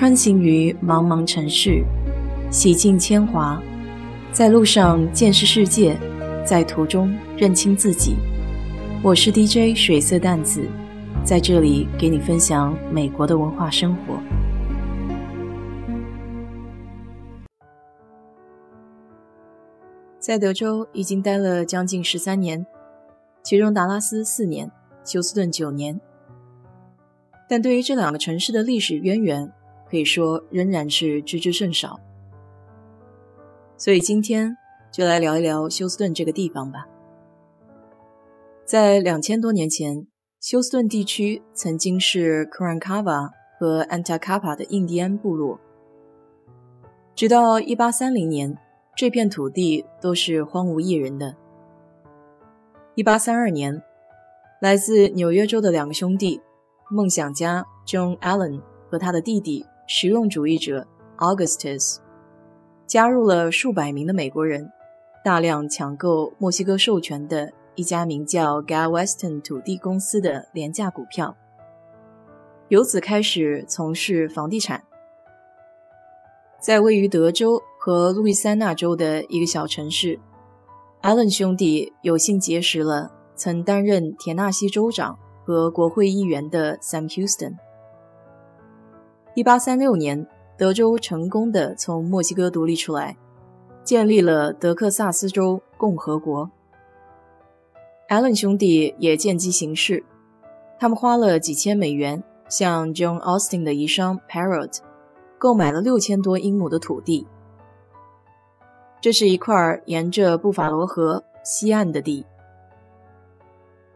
穿行于茫茫城市，洗尽铅华，在路上见识世界，在途中认清自己。我是 DJ 水色淡子，在这里给你分享美国的文化生活。在德州已经待了将近十三年，其中达拉斯四年，休斯顿九年。但对于这两个城市的历史渊源，可以说仍然是知之甚少，所以今天就来聊一聊休斯顿这个地方吧。在两千多年前，休斯顿地区曾经是 k a r a n k a v a 和 Antakapa 的印第安部落，直到一八三零年，这片土地都是荒无一人的。一八三二年，来自纽约州的两个兄弟，梦想家 John Allen 和他的弟弟。实用主义者 Augustus 加入了数百名的美国人，大量抢购墨西哥授权的一家名叫 Galveston 土地公司的廉价股票，由此开始从事房地产。在位于德州和路易斯安那州的一个小城市，Allen 兄弟有幸结识了曾担任田纳西州长和国会议员的 Sam Houston。一八三六年，德州成功的从墨西哥独立出来，建立了德克萨斯州共和国。艾伦兄弟也见机行事，他们花了几千美元，向 John Austin 的遗孀 Parrot 购买了六千多英亩的土地。这是一块沿着布法罗河西岸的地，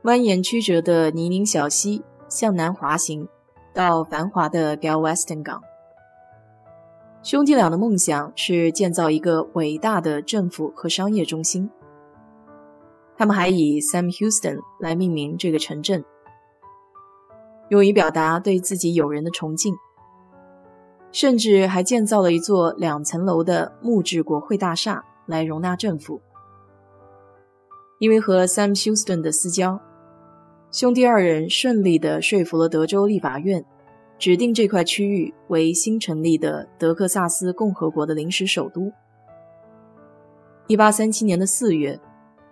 蜿蜒曲折的泥泞小溪向南滑行。到繁华的 Galveston 港，兄弟俩的梦想是建造一个伟大的政府和商业中心。他们还以 Sam Houston 来命名这个城镇，用以表达对自己友人的崇敬。甚至还建造了一座两层楼的木质国会大厦来容纳政府。因为和 Sam Houston 的私交。兄弟二人顺利地说服了德州立法院，指定这块区域为新成立的德克萨斯共和国的临时首都。一八三七年的四月，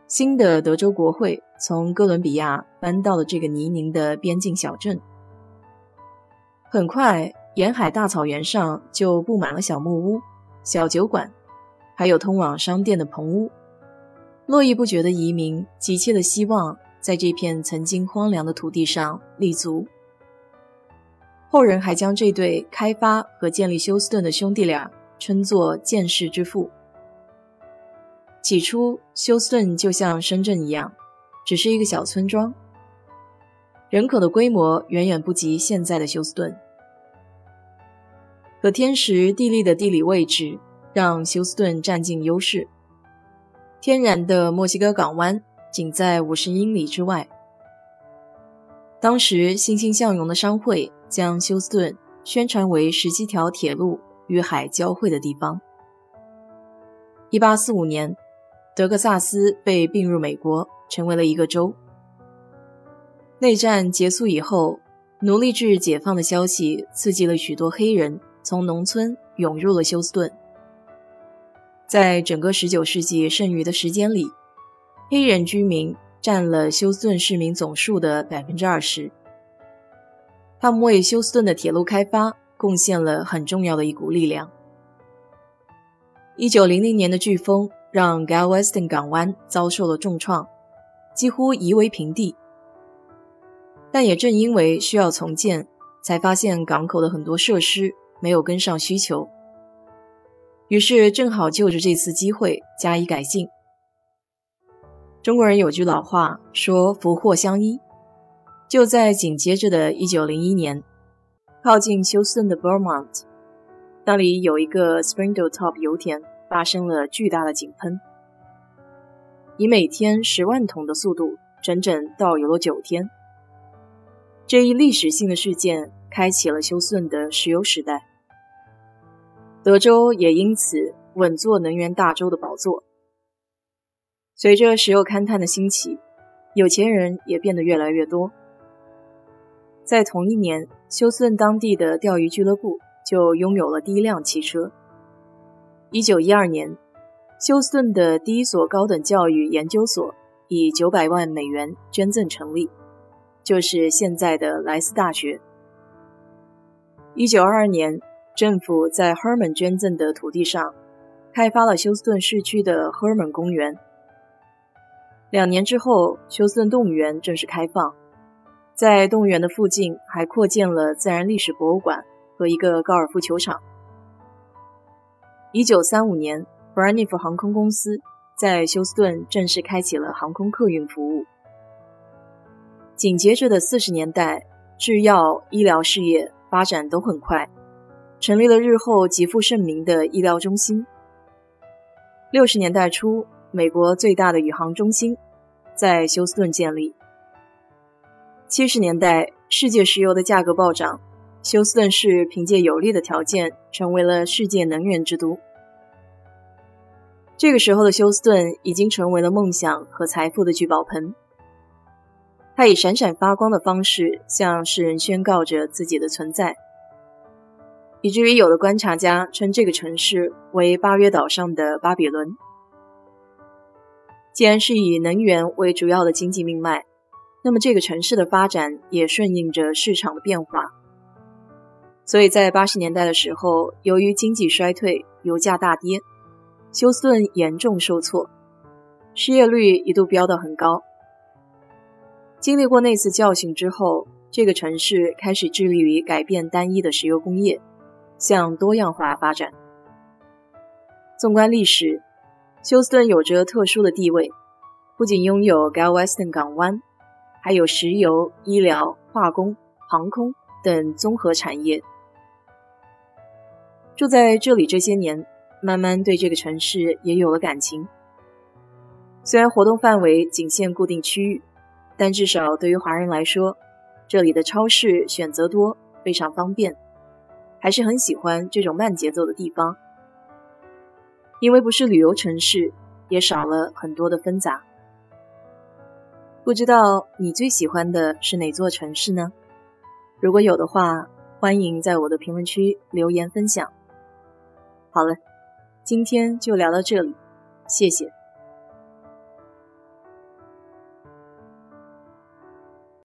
新的德州国会从哥伦比亚搬到了这个泥泞的边境小镇。很快，沿海大草原上就布满了小木屋、小酒馆，还有通往商店的棚屋。络绎不绝的移民急切的希望。在这片曾经荒凉的土地上立足，后人还将这对开发和建立休斯顿的兄弟俩称作“建世之父”。起初，休斯顿就像深圳一样，只是一个小村庄，人口的规模远远不及现在的休斯顿。可天时地利的地理位置让休斯顿占尽优势，天然的墨西哥港湾。仅在五十英里之外。当时欣欣向荣的商会将休斯顿宣传为十七条铁路与海交汇的地方。一八四五年，德克萨斯被并入美国，成为了一个州。内战结束以后，奴隶制解放的消息刺激了许多黑人从农村涌入了休斯顿。在整个十九世纪剩余的时间里。黑人居民占了休斯顿市民总数的百分之二十，他们为休斯顿的铁路开发贡献了很重要的一股力量。一九零零年的飓风让 Galveston 港湾遭受了重创，几乎夷为平地。但也正因为需要重建，才发现港口的很多设施没有跟上需求，于是正好就着这次机会加以改进。中国人有句老话说“福祸相依”，就在紧接着的1901年，靠近休斯顿的 Vermont，那里有一个 Springdale Top 油田发生了巨大的井喷，以每天十万桶的速度，整整倒油了九天。这一历史性的事件开启了休斯顿的石油时代，德州也因此稳坐能源大州的宝座。随着石油勘探的兴起，有钱人也变得越来越多。在同一年，休斯顿当地的钓鱼俱乐部就拥有了第一辆汽车。一九一二年，休斯顿的第一所高等教育研究所以九百万美元捐赠成立，就是现在的莱斯大学。一九二二年，政府在 Herman 捐赠的土地上开发了休斯顿市区的 Herman 公园。两年之后，休斯顿动物园正式开放，在动物园的附近还扩建了自然历史博物馆和一个高尔夫球场。一九三五年 b r a n i f 航空公司在休斯顿正式开启了航空客运服务。紧接着的四十年代，制药、医疗事业。发展都很快，成立了日后极负盛名的医疗中心。六十年代初，美国最大的宇航中心在休斯顿建立。七十年代，世界石油的价格暴涨，休斯顿市凭借有利的条件，成为了世界能源之都。这个时候的休斯顿已经成为了梦想和财富的聚宝盆。它以闪闪发光的方式向世人宣告着自己的存在，以至于有的观察家称这个城市为巴约岛上的巴比伦。既然是以能源为主要的经济命脉，那么这个城市的发展也顺应着市场的变化。所以在八十年代的时候，由于经济衰退、油价大跌，休斯顿严重受挫，失业率一度飙到很高。经历过那次教训之后，这个城市开始致力于改变单一的石油工业，向多样化发展。纵观历史，休斯顿有着特殊的地位，不仅拥有 Galveston 港湾，还有石油、医疗、化工、航空等综合产业。住在这里这些年，慢慢对这个城市也有了感情。虽然活动范围仅限固定区域。但至少对于华人来说，这里的超市选择多，非常方便，还是很喜欢这种慢节奏的地方。因为不是旅游城市，也少了很多的纷杂。不知道你最喜欢的是哪座城市呢？如果有的话，欢迎在我的评论区留言分享。好了，今天就聊到这里，谢谢。